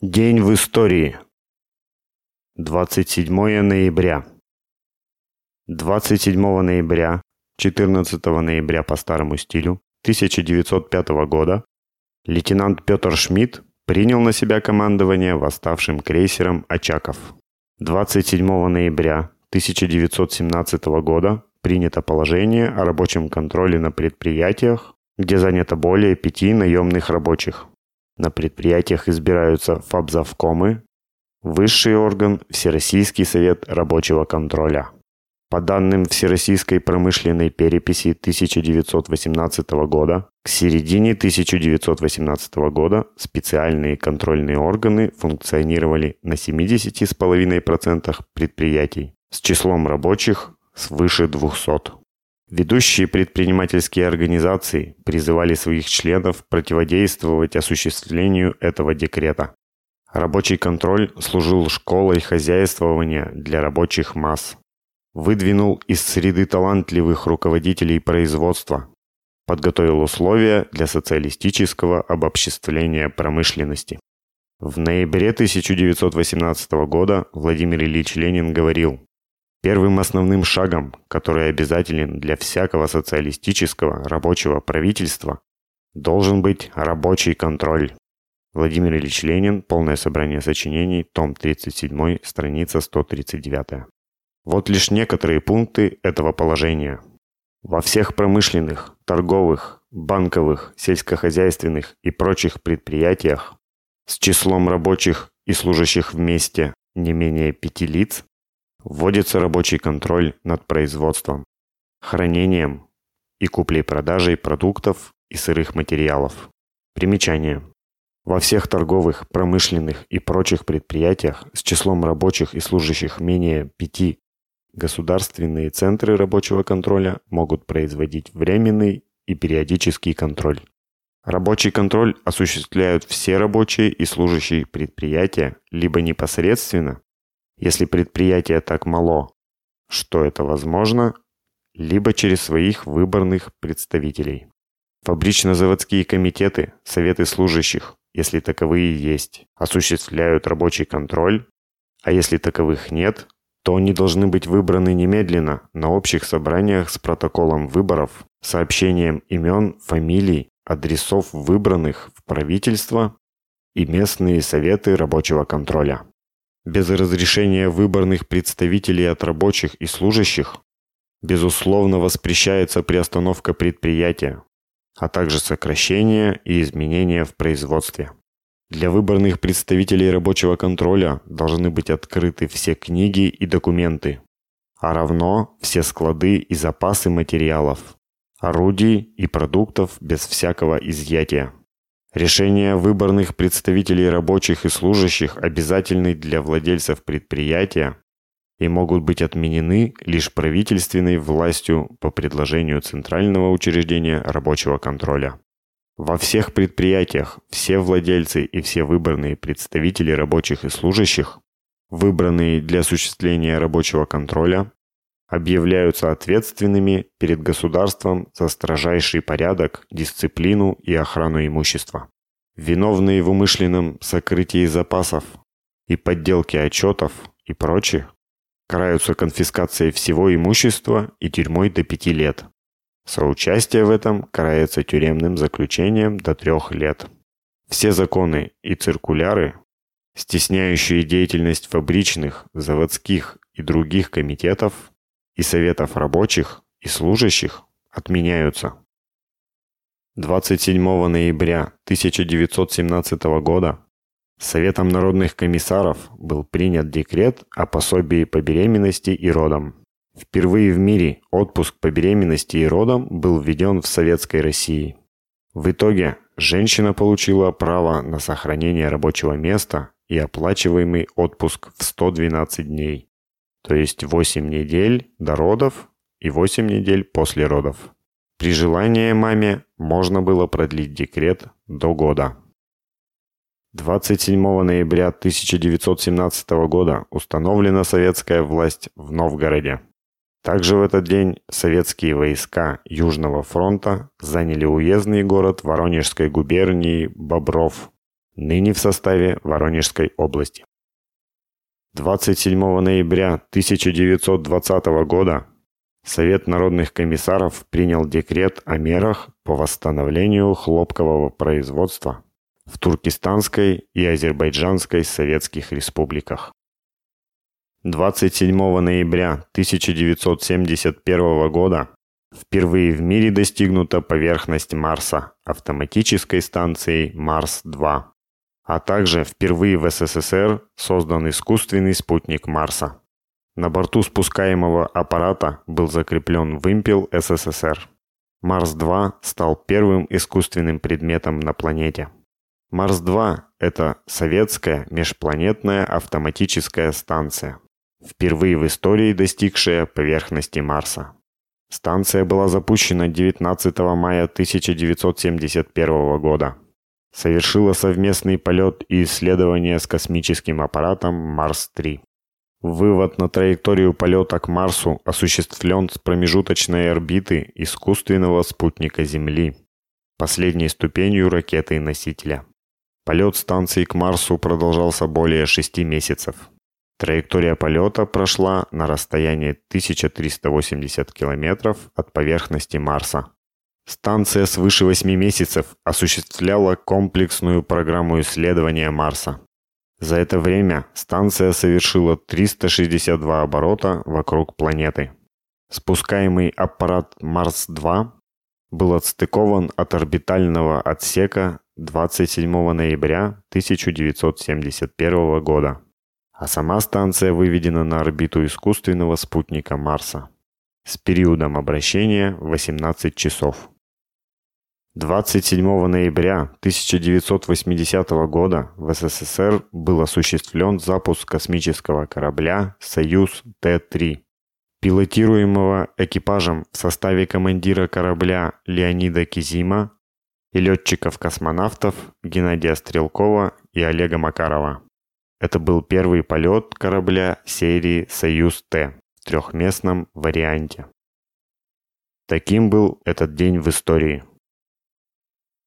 День в истории. 27 ноября. 27 ноября, 14 ноября по старому стилю 1905 года лейтенант Петр Шмидт принял на себя командование восставшим крейсером «Очаков». 27 ноября 1917 года принято положение о рабочем контроле на предприятиях, где занято более пяти наемных рабочих. На предприятиях избираются фабзавкомы, высший орган – Всероссийский совет рабочего контроля. По данным Всероссийской промышленной переписи 1918 года, к середине 1918 года специальные контрольные органы функционировали на 70,5% предприятий с числом рабочих свыше 200. Ведущие предпринимательские организации призывали своих членов противодействовать осуществлению этого декрета. Рабочий контроль служил школой хозяйствования для рабочих масс. Выдвинул из среды талантливых руководителей производства. Подготовил условия для социалистического обобществления промышленности. В ноябре 1918 года Владимир Ильич Ленин говорил Первым основным шагом, который обязателен для всякого социалистического рабочего правительства, должен быть рабочий контроль. Владимир Ильич Ленин, полное собрание сочинений, том 37, страница 139. Вот лишь некоторые пункты этого положения. Во всех промышленных, торговых, банковых, сельскохозяйственных и прочих предприятиях с числом рабочих и служащих вместе не менее пяти лиц Вводится рабочий контроль над производством, хранением и куплей-продажей продуктов и сырых материалов. Примечание. Во всех торговых, промышленных и прочих предприятиях с числом рабочих и служащих менее пяти государственные центры рабочего контроля могут производить временный и периодический контроль. Рабочий контроль осуществляют все рабочие и служащие предприятия либо непосредственно, если предприятие так мало, что это возможно, либо через своих выборных представителей. Фабрично-заводские комитеты, советы служащих, если таковые есть, осуществляют рабочий контроль, а если таковых нет, то они должны быть выбраны немедленно на общих собраниях с протоколом выборов, сообщением имен, фамилий, адресов выбранных в правительство и местные советы рабочего контроля без разрешения выборных представителей от рабочих и служащих, безусловно воспрещается приостановка предприятия, а также сокращение и изменения в производстве. Для выборных представителей рабочего контроля должны быть открыты все книги и документы, а равно все склады и запасы материалов, орудий и продуктов без всякого изъятия. Решения выборных представителей рабочих и служащих обязательны для владельцев предприятия и могут быть отменены лишь правительственной властью по предложению Центрального учреждения рабочего контроля. Во всех предприятиях все владельцы и все выбранные представители рабочих и служащих, выбранные для осуществления рабочего контроля, объявляются ответственными перед государством за строжайший порядок, дисциплину и охрану имущества. Виновные в умышленном сокрытии запасов и подделке отчетов и прочее караются конфискацией всего имущества и тюрьмой до пяти лет. Соучастие в этом карается тюремным заключением до трех лет. Все законы и циркуляры, стесняющие деятельность фабричных, заводских и других комитетов, и советов рабочих и служащих отменяются. 27 ноября 1917 года Советом народных комиссаров был принят декрет о пособии по беременности и родам. Впервые в мире отпуск по беременности и родам был введен в Советской России. В итоге женщина получила право на сохранение рабочего места и оплачиваемый отпуск в 112 дней то есть 8 недель до родов и 8 недель после родов. При желании маме можно было продлить декрет до года. 27 ноября 1917 года установлена советская власть в Новгороде. Также в этот день советские войска Южного фронта заняли уездный город Воронежской губернии Бобров. ныне в составе Воронежской области. 27 ноября 1920 года Совет народных комиссаров принял декрет о мерах по восстановлению хлопкового производства в Туркестанской и Азербайджанской советских республиках. 27 ноября 1971 года впервые в мире достигнута поверхность Марса автоматической станцией Марс-2 а также впервые в СССР создан искусственный спутник Марса. На борту спускаемого аппарата был закреплен вымпел СССР. Марс-2 стал первым искусственным предметом на планете. Марс-2 – это советская межпланетная автоматическая станция, впервые в истории достигшая поверхности Марса. Станция была запущена 19 мая 1971 года совершила совместный полет и исследование с космическим аппаратом Марс-3. Вывод на траекторию полета к Марсу осуществлен с промежуточной орбиты искусственного спутника Земли, последней ступенью ракеты-носителя. Полет станции к Марсу продолжался более шести месяцев. Траектория полета прошла на расстоянии 1380 километров от поверхности Марса. Станция свыше 8 месяцев осуществляла комплексную программу исследования Марса. За это время станция совершила 362 оборота вокруг планеты. Спускаемый аппарат Марс-2 был отстыкован от орбитального отсека 27 ноября 1971 года, а сама станция выведена на орбиту искусственного спутника Марса с периодом обращения 18 часов. 27 ноября 1980 года в СССР был осуществлен запуск космического корабля «Союз Т-3», пилотируемого экипажем в составе командира корабля Леонида Кизима и летчиков-космонавтов Геннадия Стрелкова и Олега Макарова. Это был первый полет корабля серии «Союз-Т» в трехместном варианте. Таким был этот день в истории –